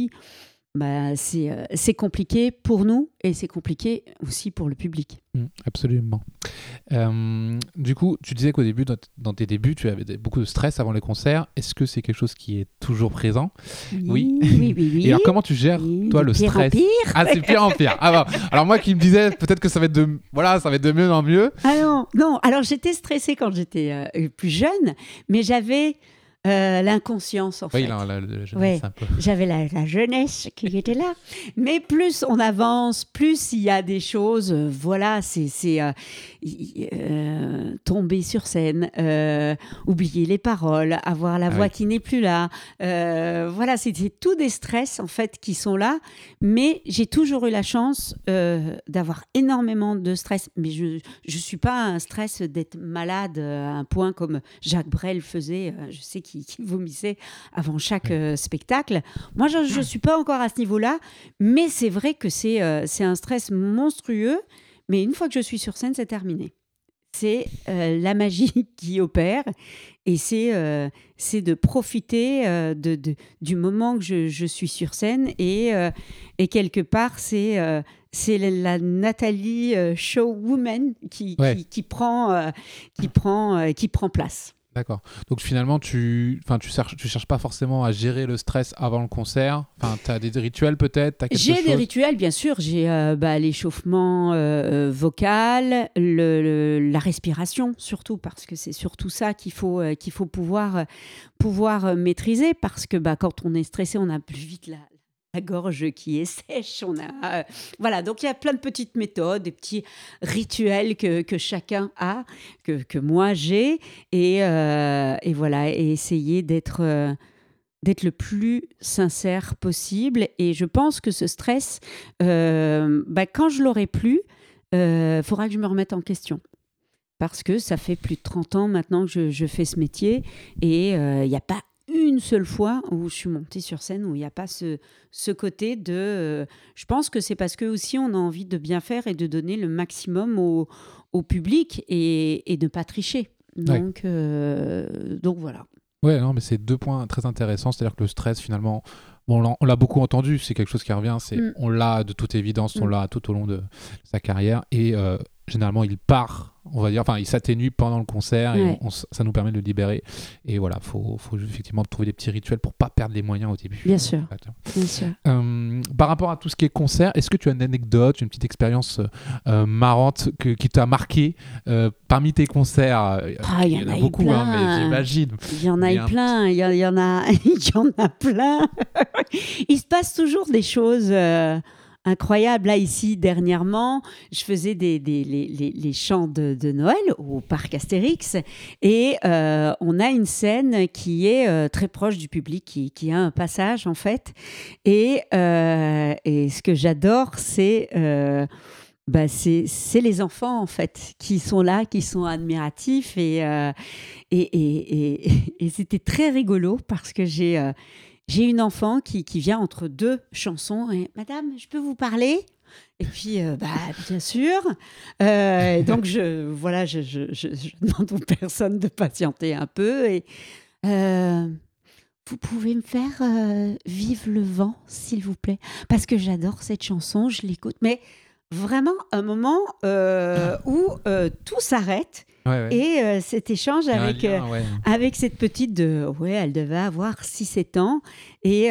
bah, c'est euh, c'est compliqué pour nous et c'est compliqué aussi pour le public. Mm, Absolument. Euh, du coup, tu disais qu'au début, dans, dans tes débuts, tu avais beaucoup de stress avant les concerts. Est-ce que c'est quelque chose qui est toujours présent? Oui. oui, oui. oui. Et alors, comment tu gères, Oui, toi, le pire en stress? pire. Ah, c'est pire en pire. Ah, bon. Alors, moi qui me disais peut-être que ça va être de, voilà, ça va être de mieux en mieux. Ah non, non. Alors j'étais stressée quand j'étais euh, plus jeune, mais j'avais euh, l'inconscience en Oui, fait. jeunesse, peu. J'avais la, la jeunesse qui était là. Mais plus on avance, plus il y a des choses. euh, voilà, c'est c'est, euh, euh, tomber sur scène, euh, oublier les paroles, avoir la Ah voix qui n'est plus là. Euh, voilà, c'est c'est tous des stress en fait qui sont là. Mais j'ai toujours eu la chance d'avoir énormément de stress. Mais je je suis pas un stress d'être malade à un point comme Jacques Brel faisait. je sais qu'il vomissait avant chaque spectacle. Moi, je ne suis pas encore à ce niveau-là, mais c'est vrai que c'est un stress monstrueux. Mais une fois que je suis sur scène, c'est terminé. C'est euh, la magie qui opère et c'est euh, de profiter euh, de, de- du moment que je, je suis sur scène et, et quelque part, c'est c'est la- Nathalie Showwoman qui, Ouais. qui, qui prend, qui, prend, qui prend place. D'accord. Donc finalement, tu, enfin, tu cherches, tu cherches pas forcément à gérer le stress avant le concert. Enfin, tu as des rituels peut-être. J'ai des rituels, bien sûr. J'ai euh, bah, l'échauffement euh, euh, vocal, le- le- la respiration, surtout, parce que c'est surtout ça qu'il faut, euh, qu'il faut pouvoir, pouvoir maîtriser, parce que bah, quand on est stressé, on a plus vite la, la gorge qui est sèche. On a, euh, voilà, donc il y a plein de petites méthodes, des petits rituels que, que chacun a, que, que moi j'ai, et, euh, et voilà, et essayer d'être... euh, d'être le plus sincère possible. Et je pense que ce stress, bah, quand je l'aurai plus, il faudra que je me remette en question. Parce que ça fait plus de 30 ans maintenant que je, je fais ce métier et il n'y a pas une seule fois où je suis montée sur scène où il n'y a pas ce, ce côté de. euh, je pense que c'est parce que aussi on a envie de bien faire et de donner le maximum au, au public et, et de ne pas tricher. Ouais. Donc, euh, donc voilà. Ouais, non, mais c'est deux points très intéressants. C'est-à-dire que le stress, finalement, bon, on l'a- on l'a beaucoup entendu, c'est quelque chose qui revient. C'est, Mm. On l'a de toute évidence, on Mm. l'a tout au long de sa carrière. Et euh, généralement, il part, on va dire, enfin, il s'atténue pendant le concert et Ouais. on- on- ça nous permet de le libérer. Et voilà, il faut, faut effectivement trouver des petits rituels pour pas perdre les moyens au début. Bien sûr. Bien sûr. Euh, par rapport à tout ce qui est concert, est-ce que tu as une anecdote, une petite expérience euh, marrante que- qui t'a marqué euh, parmi tes concerts? Ah, il y en a beaucoup, hein, mais j'imagine. Il y en a plein, il y, y en a, il y en a plein. il se passe toujours des choses incroyables. Là, ici, dernièrement, je faisais des, les, chants de, Noël au parc Astérix et euh, on a une scène qui est euh, très proche du public, qui, qui a un passage en fait. Et, euh, et ce que j'adore, c'est... bah, c'est c'est les enfants en fait qui sont là, qui sont admiratifs et, et, et, c'était très rigolo parce que j'ai j'ai une enfant qui, qui vient entre deux chansons et Madame, je peux vous parler? Et puis, euh, bah, bien sûr. Euh, donc, je, voilà, je, demande aux personnes de patienter un peu. Et euh, vous pouvez me faire Vive le vent, s'il vous plaît, parce que j'adore cette chanson, je l'écoute. Mais vraiment, un moment euh, où euh, tout s'arrête Ouais, ouais. et euh, cet échange avec, lien, ouais. avec cette petite de ouais elle devait avoir 6-7 ans et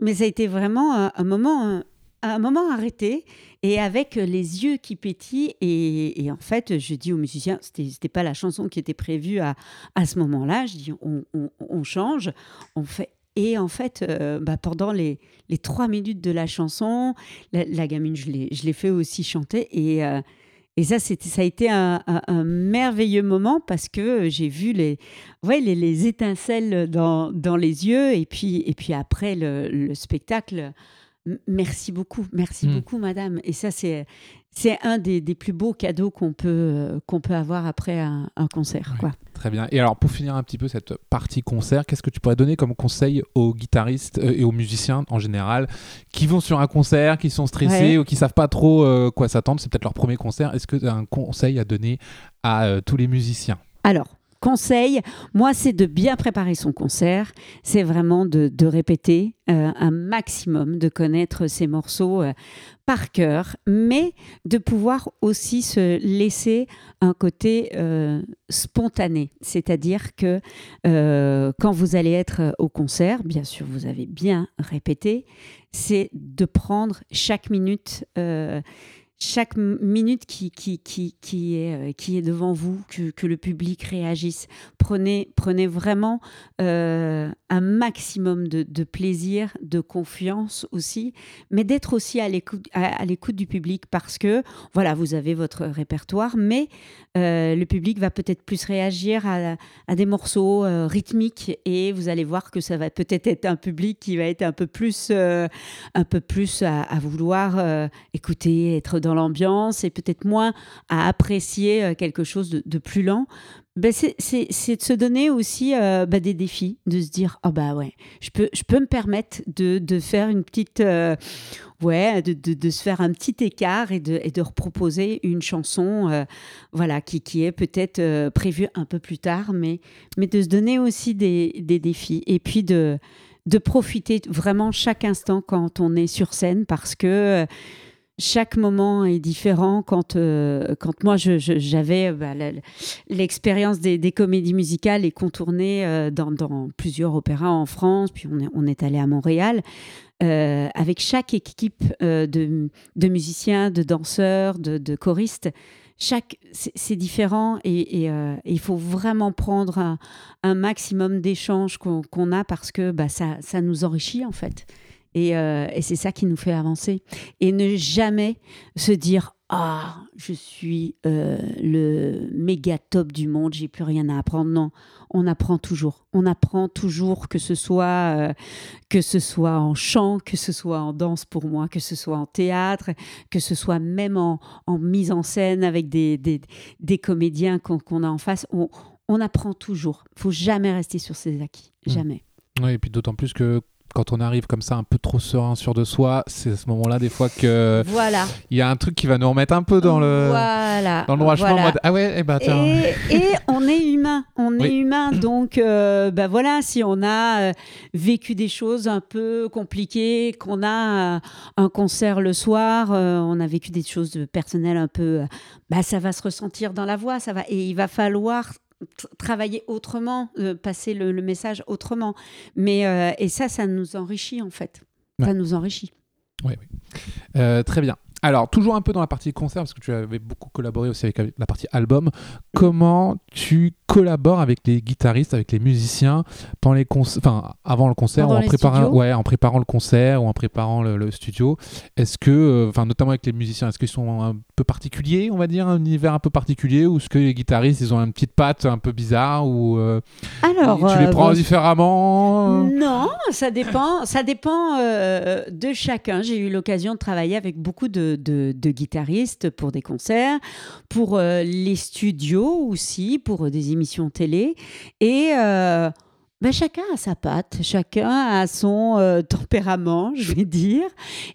mais ça a été vraiment un, un moment un, un moment arrêté et avec les yeux qui pétillent et, et en fait je dis aux musiciens c'était c'était pas la chanson qui était prévue à, à ce moment-là je dis on, on- on change on fait et en fait, euh, bah, pendant les, les trois minutes de la chanson, la, la gamine, je l'ai fait aussi chanter. Et, euh, et ça, ça a été un, un- un merveilleux moment parce que j'ai vu les, ouais, les, les étincelles dans, dans les yeux. Et puis, et puis après le, le spectacle, merci beaucoup, merci Mm. beaucoup, madame. Et ça, c'est, c'est un des, des plus beaux cadeaux qu'on peut, euh, qu'on peut avoir après un, un concert. Ouais. Quoi. Très bien. Et alors, pour finir un petit peu cette partie concert, qu'est-ce que tu pourrais donner comme conseil aux guitaristes euh, et aux musiciens en général qui vont sur un concert, qui sont stressés Ouais. ou qui savent pas trop euh, quoi s'attendre? C'est peut-être leur premier concert. Est-ce que tu as un conseil à donner à tous les musiciens? Alors, conseil, moi, c'est de bien préparer son concert. C'est vraiment de, répéter euh, un maximum, de connaître ses morceaux euh, par cœur, mais de pouvoir aussi se laisser un côté euh, spontané. C'est-à-dire que quand vous allez être au concert, bien sûr, vous avez bien répété, c'est de prendre chaque minute. Chaque minute qui, qui, qui, qui, est, euh, qui est devant vous, que, que le public réagisse. Prenez, prenez vraiment euh, un maximum de, de plaisir, de confiance aussi, mais d'être aussi à l'écoute, à, du public parce que, voilà, vous avez votre répertoire, mais euh, le public va peut-être plus réagir à, à des morceaux rythmiques et vous allez voir que ça va peut-être être un public qui va être un peu plus, un peu plus à, à vouloir écouter, être dans l'ambiance et peut-être moins à apprécier euh, quelque chose de, plus lent. Ben c'est, de se donner aussi euh, ben, des défis, de se dire ah bah ouais, je peux, je peux me permettre de, de faire une petite euh, ouais, de, de, se faire un petit écart et de, et de reproposer une chanson voilà qui, qui est peut-être prévue un peu plus tard, mais mais de se donner aussi des, des défis et puis de de profiter vraiment chaque instant quand on est sur scène parce que chaque moment est différent. Quand, euh, quand moi, j'avais euh, bah, l'expérience des, comédies musicales et contourné euh, dans, plusieurs opéras en France, puis on est, allé à Montréal, euh, avec chaque équipe de, musiciens, de danseurs, de, choristes. Chaque, c'est différent et, il faut vraiment prendre un, maximum d'échanges qu'on a parce que bah, ça nous enrichit en fait. Et, euh, et c'est ça qui nous fait avancer. Et ne jamais se dire Ah, je suis euh, le méga top du monde, j'ai plus rien à apprendre. Non, on apprend toujours. On apprend toujours, que ce soit, euh, que ce soit en chant, que ce soit en danse pour moi, que ce soit en théâtre, que ce soit même en, en mise en scène avec des, des, des comédiens qu'on a en face. On, on apprend toujours. Il faut jamais rester sur ses acquis, Mm. jamais. Oui, et puis d'autant plus que quand on arrive comme ça un peu trop serein sur de soi, c'est à ce moment-là des fois que Voilà. il y a un truc qui va nous remettre un peu dans le voilà. dans le droit chemin en voilà. mode ah ouais, eh ben tiens. Et, et on est humain, on est humain, donc euh, bah voilà, si on a euh, vécu des choses un peu compliquées, qu'on a euh, un concert le soir, euh, on a vécu des choses personnelles un peu, bah ça va se ressentir dans la voix, ça va, et il va falloir travailler autrement, euh, passer le, le message autrement. Mais euh, et ça, ça nous enrichit en fait. Ça nous enrichit. Euh, très bien. Alors, toujours un peu dans la partie concert, parce que tu avais beaucoup collaboré aussi avec la partie album. Comment tu collabores avec les guitaristes, avec les musiciens pendant les enfin avant le concert ou en préparant, ouais, en préparant le concert ou en préparant le, le studio? Est-ce que, enfin notamment avec les musiciens, est-ce qu'ils sont un peu particuliers, on va dire, un univers un peu particulier, ou est-ce que les guitaristes ils ont une petite patte un peu bizarre ou euh, Alors, tu les euh, prends différemment Non, ça dépend, ça dépend euh, de chacun. J'ai eu l'occasion de travailler avec beaucoup de, de- de guitaristes pour des concerts, pour les studios aussi, pour des émissions télé. Et ben, chacun a sa patte, chacun a son euh, tempérament, je vais dire.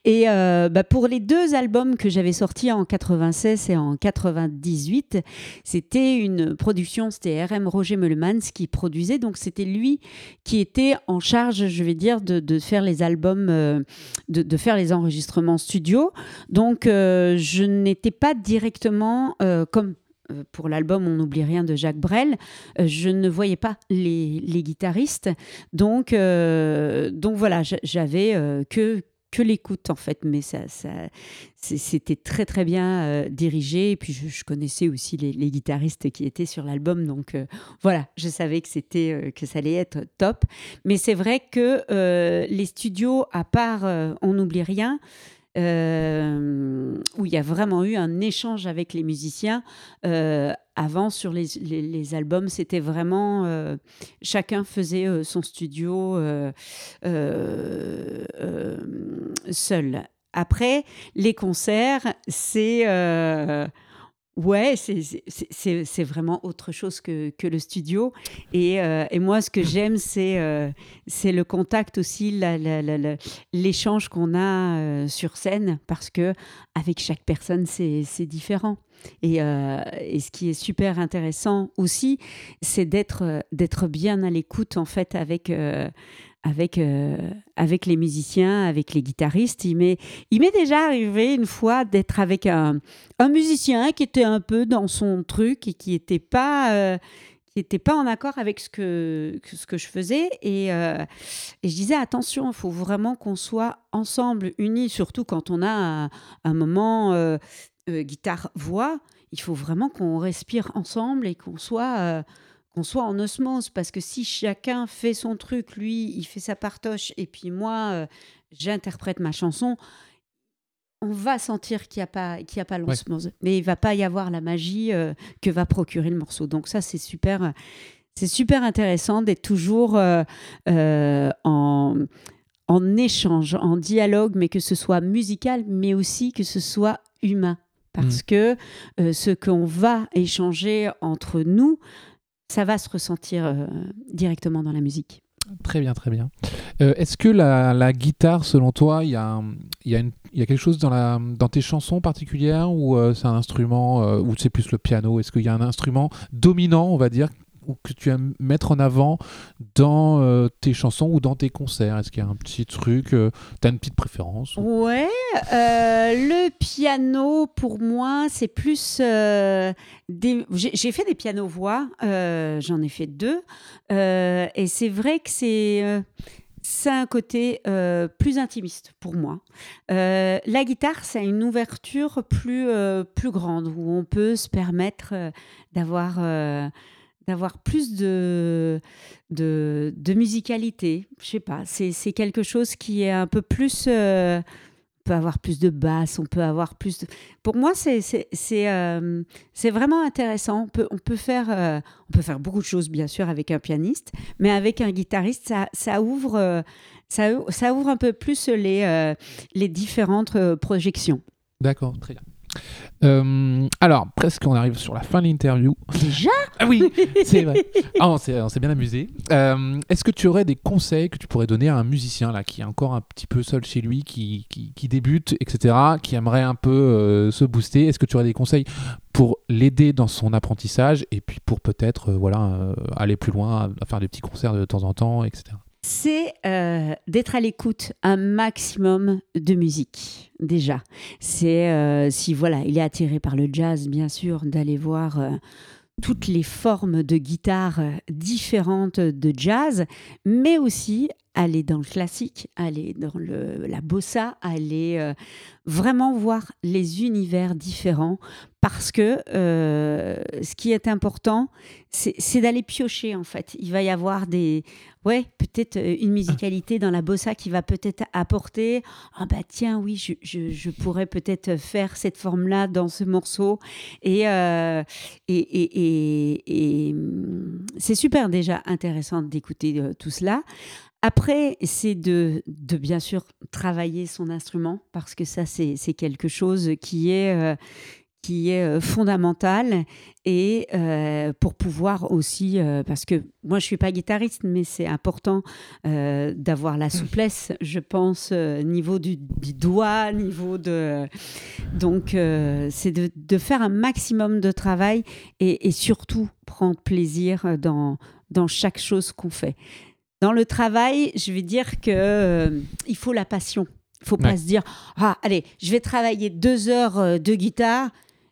Et euh, ben, pour les deux albums que j'avais sortis en 96 et en 98, c'était une production, c'était RM Roger Meulemans qui produisait, donc c'était lui qui était en charge, je vais dire, de, faire les albums, euh, de, faire les enregistrements studio. Donc, euh, je n'étais pas directement comme. Euh, Pour l'album On n'oublie rien de Jacques Brel, euh, je ne voyais pas les, guitaristes. Donc, euh, donc voilà, j'a- j'avais que, que l'écoute en fait, mais ça, c'était très très bien dirigé. Et puis je, connaissais aussi les, guitaristes qui étaient sur l'album, donc voilà, je savais que c'était que ça allait être top. Mais c'est vrai que les studios, à part On n'oublie rien, euh, où il y a vraiment eu un échange avec les musiciens. euh, avant, sur les, albums, c'était vraiment euh, chacun faisait son studio seul. Après, les concerts, c'est ouais, c'est- vraiment autre chose que, que le studio. Et, euh, et moi, ce que j'aime, c'est euh, le contact aussi, l'échange qu'on a euh, sur scène, parce que avec chaque personne, c'est différent. Et, et ce qui est super intéressant aussi, c'est d'être bien à l'écoute en fait avec avec euh, avec les musiciens, avec les guitaristes. Il m'est déjà arrivé une fois d'être avec un un musicien qui était un peu dans son truc et qui n'était pas euh, pas en accord avec ce que, ce que je faisais et, euh, et je disais attention il faut vraiment qu'on soit ensemble unis surtout quand on a un, moment euh, euh, guitare voix il faut vraiment qu'on respire ensemble et qu'on soit qu'on soit en osmose parce que si chacun fait son truc lui il fait sa partoche et puis moi euh, j'interprète ma chanson on va sentir qu'il n'y a pas, qu'il y a pas l'osmose. Mais il va pas y avoir la magie euh, que va procurer le morceau. Donc ça, c'est super, euh, c'est super intéressant d'être toujours euh, en, en échange, en dialogue, mais que ce soit musical, mais aussi que ce soit humain. Parce que euh, ce qu'on va échanger entre nous, ça va se ressentir euh, directement dans la musique. Très bien, très bien. Euh, Est-ce que la, guitare, selon toi, il y, y, y a quelque chose dans, tes chansons particulières ou euh, c'est un instrument, ou c'est plus le piano? Est-ce qu'il y a un instrument dominant, on va dire, ou que tu aimes mettre en avant dans euh, tes chansons ou dans tes concerts? Est-ce qu'il y a un petit truc euh, Tu as une petite préférence ou- Ouais, euh, le piano pour moi c'est plus euh, des. J'ai fait des pianos voix, j'en ai fait deux, et c'est vrai que c'est c'est un côté plus intimiste pour moi. La guitare, c'est une ouverture plus plus grande où on peut se permettre d'avoir d'avoir plus de, de, de musicalité. Je sais pas, c'est c'est quelque chose qui est un peu plus. euh, on peut avoir plus de basse, on peut avoir plus de... Pour moi, c'est c'est- c'est, euh, c'est vraiment intéressant. On peut, on, peut faire, euh, on peut faire beaucoup de choses, bien sûr, avec un pianiste, mais avec un guitariste, ça, ça ouvre, euh, ça, ça ouvre un peu plus les, euh, les différentes projections. D'accord, très bien. Euh, alors, presque on arrive sur la fin de l'interview. Déjà Ah oui, c'est vrai. Ah, on s'est bien amusé. Euh, Est-ce que tu aurais des conseils que tu pourrais donner à un musicien là, qui est encore un petit peu seul chez lui, qui, qui, qui débute, etc., qui aimerait un peu euh, se booster? Est-ce que tu aurais des conseils pour l'aider dans son apprentissage et puis pour peut-être voilà, aller plus loin, à faire des petits concerts de temps en temps, etc. c'est euh, d'être à l'écoute un maximum de musique déjà. C'est euh, si voilà, il est attiré par le jazz, bien sûr, d'aller voir euh, toutes les formes de guitare différentes de jazz, mais aussi aller dans le classique, aller dans le, la bossa, aller vraiment voir les univers différents, parce que ce qui est important, c'est d'aller piocher en fait. Il va y avoir des, ouais, peut-être euh, une musicalité dans la bossa qui va peut-être apporter, ah bah tiens, oui, je, je- je pourrais peut-être faire cette forme-là dans ce morceau. Et, euh, et, et, et- et, hum, c'est super déjà intéressant d'écouter euh, tout cela. Après, c'est de, de bien sûr travailler son instrument parce que ça, c'est c'est quelque chose qui est, euh, qui est euh, fondamental et euh, pour pouvoir aussi, euh, parce que moi je suis pas guitariste, mais c'est important euh, d'avoir la souplesse, je pense, niveau du, du doigt, niveau de... Donc c'est de, de faire un maximum de travail et, et surtout prendre plaisir dans, dans chaque chose qu'on fait. Dans le travail, je vais dire que il faut la passion. Il faut pas se dire ah allez, je vais travailler deux heures de guitare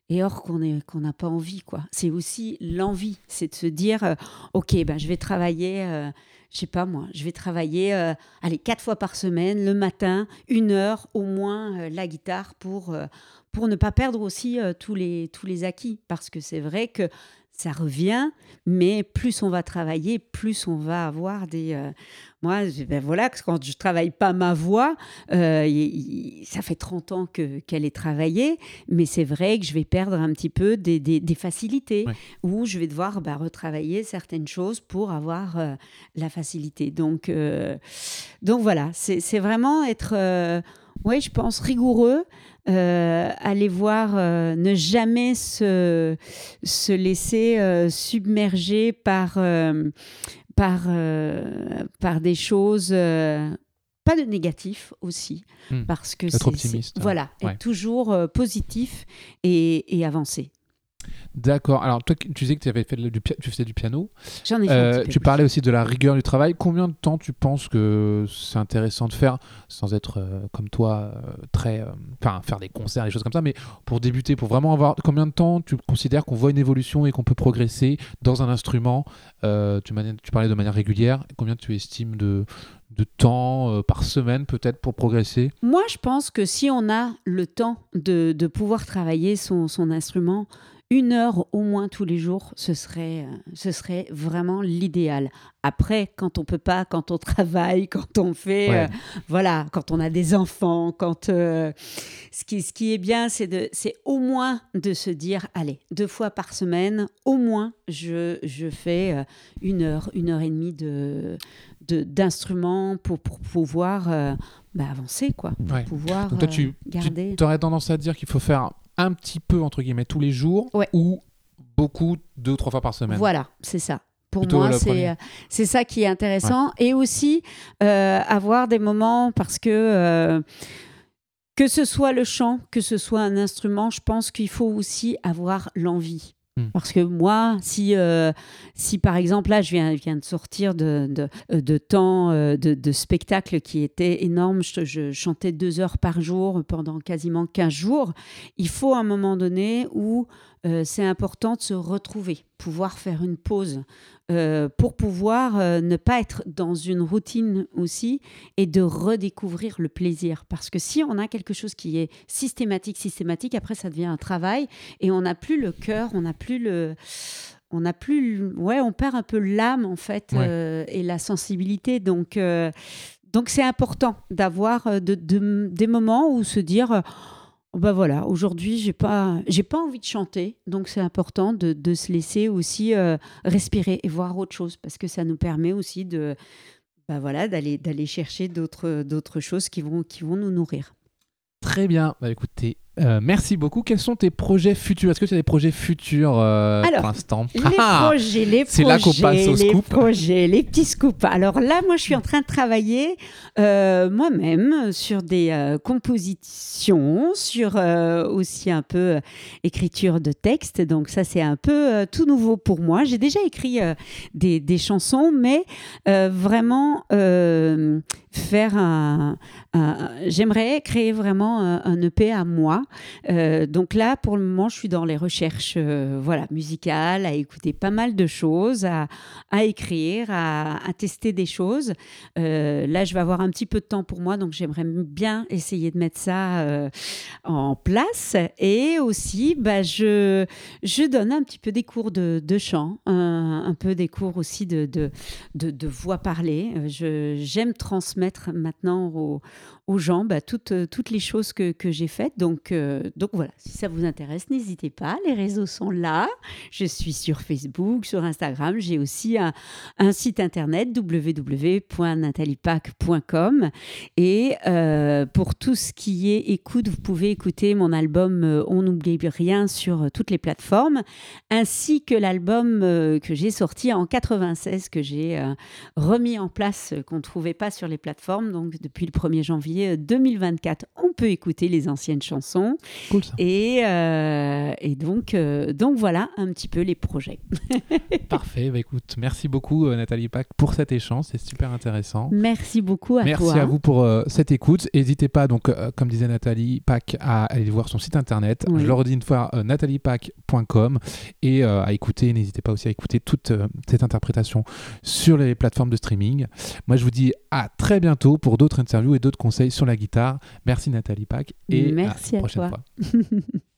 et or qu'on qu'on n'a pas envie quoi. C'est aussi l'envie, c'est de se dire euh, ok ben je vais travailler. euh, je sais pas moi, je vais travailler euh, allez quatre fois par semaine le matin, une heure au moins euh, la guitare pour pour ne pas perdre aussi tous les tous les acquis parce que c'est vrai que ça revient, mais plus on va travailler, plus on va avoir des. Moi, je- ben voilà, quand je travaille pas ma voix, euh, ça fait 30 ans que qu'elle est travaillée, mais c'est vrai que je vais perdre un petit peu des, des- des facilités, Ouais. où je vais devoir bah, retravailler certaines choses pour avoir euh, la facilité. Donc, euh, donc voilà, c'est c'est vraiment être, ouais, je pense, rigoureux. euh, aller voir, euh, ne jamais se, se laisser euh, submerger par, par, euh, par des choses, euh, pas de négatif aussi, Hmm. parce que c'est- optimiste. Voilà, Ouais. être toujours euh, positif et, et avancer. D'accord. Alors, toi, tu disais que tu, avais fait du tu faisais du piano. J'en ai fait un Euh, petit peu tu plus. parlais aussi de la rigueur du travail. Combien de temps tu penses que c'est intéressant de faire, sans être euh, comme toi, euh, très. Enfin, faire des concerts, des choses comme ça, mais pour débuter, pour vraiment avoir. Combien de temps tu considères qu'on voit une évolution et qu'on peut progresser dans un instrument tu, tu parlais de manière régulière. Combien tu estimes de, de temps par semaine, peut-être, pour progresser? Moi, je pense que si on a le temps de, de pouvoir travailler son, son instrument, une heure au moins tous les jours, ce serait, euh, ce serait vraiment l'idéal. Après, quand on peut pas, quand on travaille, quand on fait, Ouais. euh, voilà, quand on a des enfants, quand euh, ce qui, ce qui est bien, c'est de, c'est au moins de se dire, allez, deux fois par semaine, au moins, je, je fais une heure, une heure et demie de de- d'instruments pour, pour pouvoir euh, bah, avancer, quoi. Ouais. Pouvoir Donc, toi, tu, garder. tu aurais tendance à dire qu'il faut faire un petit peu, entre guillemets, tous les jours Ouais. ou beaucoup, deux ou trois fois par semaine Voilà, c'est ça. Pour Plutôt moi, c'est euh, c'est ça qui est intéressant. Et aussi euh, avoir des moments parce que euh, que ce soit le chant, que ce soit un instrument, je pense qu'il faut aussi avoir l'envie. Hmm. Parce que moi, si, euh, si par exemple, là, je viens, de sortir de, de, euh, de temps euh, de, spectacle qui était énorme, je, je chantais deux heures par jour pendant quasiment 15 jours, il faut un moment donné où euh, c'est important de se retrouver, pouvoir faire une pause, euh, pour pouvoir euh, ne pas être dans une routine aussi et de redécouvrir le plaisir. Parce que si on a quelque chose qui est systématique, systématique, après ça devient un travail et on n'a plus le cœur, on n'a plus le... On n'a plus, ouais, on perd un peu l'âme en fait Ouais. et la sensibilité. Donc, donc c'est important d'avoir de, de- des moments où se dire, euh, ben voilà, aujourd'hui j'ai pas, pas envie de chanter, donc c'est important de, de se laisser aussi euh, respirer et voir autre chose parce que ça nous permet aussi de, ben voilà, d'aller d'aller chercher d'autres d'autres choses qui vont qui vont nous nourrir. Très bien. Bah, écoutez, Euh, merci beaucoup. Quels sont tes projets futurs? Est-ce que tu as des projets futurs euh, Alors, pour l'instant? Les Ah projets, les c'est là qu'on projets, passe au les scoop. projets, les petits scoops. Alors là, moi, je suis en train de travailler euh, moi-même sur des euh, compositions, sur aussi un peu écriture de texte. Donc ça, c'est un peu tout nouveau pour moi. J'ai déjà écrit des, des chansons, mais vraiment faire un, un- J'aimerais créer vraiment un EP à moi. Euh, donc là, pour le moment, je suis dans les recherches euh, voilà, musicales, à écouter pas mal de choses, à, écrire, à, tester des choses. Euh, là, je vais avoir un petit peu de temps pour moi, donc j'aimerais bien essayer de mettre ça en place. Et aussi, bah, je, je donne un petit peu des cours de, chant, un, peu des cours aussi de, de, de, voix parlée. J'aime transmettre maintenant aux, aux gens bah, toutes, euh, les choses que, j'ai faites. Donc, euh, donc voilà, si ça vous intéresse, n'hésitez pas. Les réseaux sont là. Je suis sur Facebook, sur Instagram. J'ai aussi un, site internet www.nataliepac.com. Et euh, pour tout ce qui est écoute, vous pouvez écouter mon album On n'oublie rien sur toutes les plateformes, ainsi que l'album que j'ai sorti en 96, que j'ai remis en place, qu'on ne trouvait pas sur les plateformes. Donc depuis le 1er janvier euh, 2024, on peut écouter les anciennes chansons. Cool ça. Et, euh, et donc, euh, donc voilà un petit peu les projets. Parfait. Bah, écoute, merci beaucoup euh, Nathalie Pack pour cet échange. C'est super intéressant. Merci beaucoup à Merci toi. à vous pour euh, cette écoute. N'hésitez pas, donc, euh, comme disait Nathalie Pack, à aller voir son site internet. Oui. Je le redis une fois, euh, nataliepack.com. Et euh, à écouter, n'hésitez pas aussi à écouter toute euh, cette interprétation sur les plateformes de streaming. Moi, je vous dis à très bientôt pour d'autres interviews et d'autres conseils sur la guitare. Merci Nathalie Pack. Et Merci à à la prochaine toi. fois.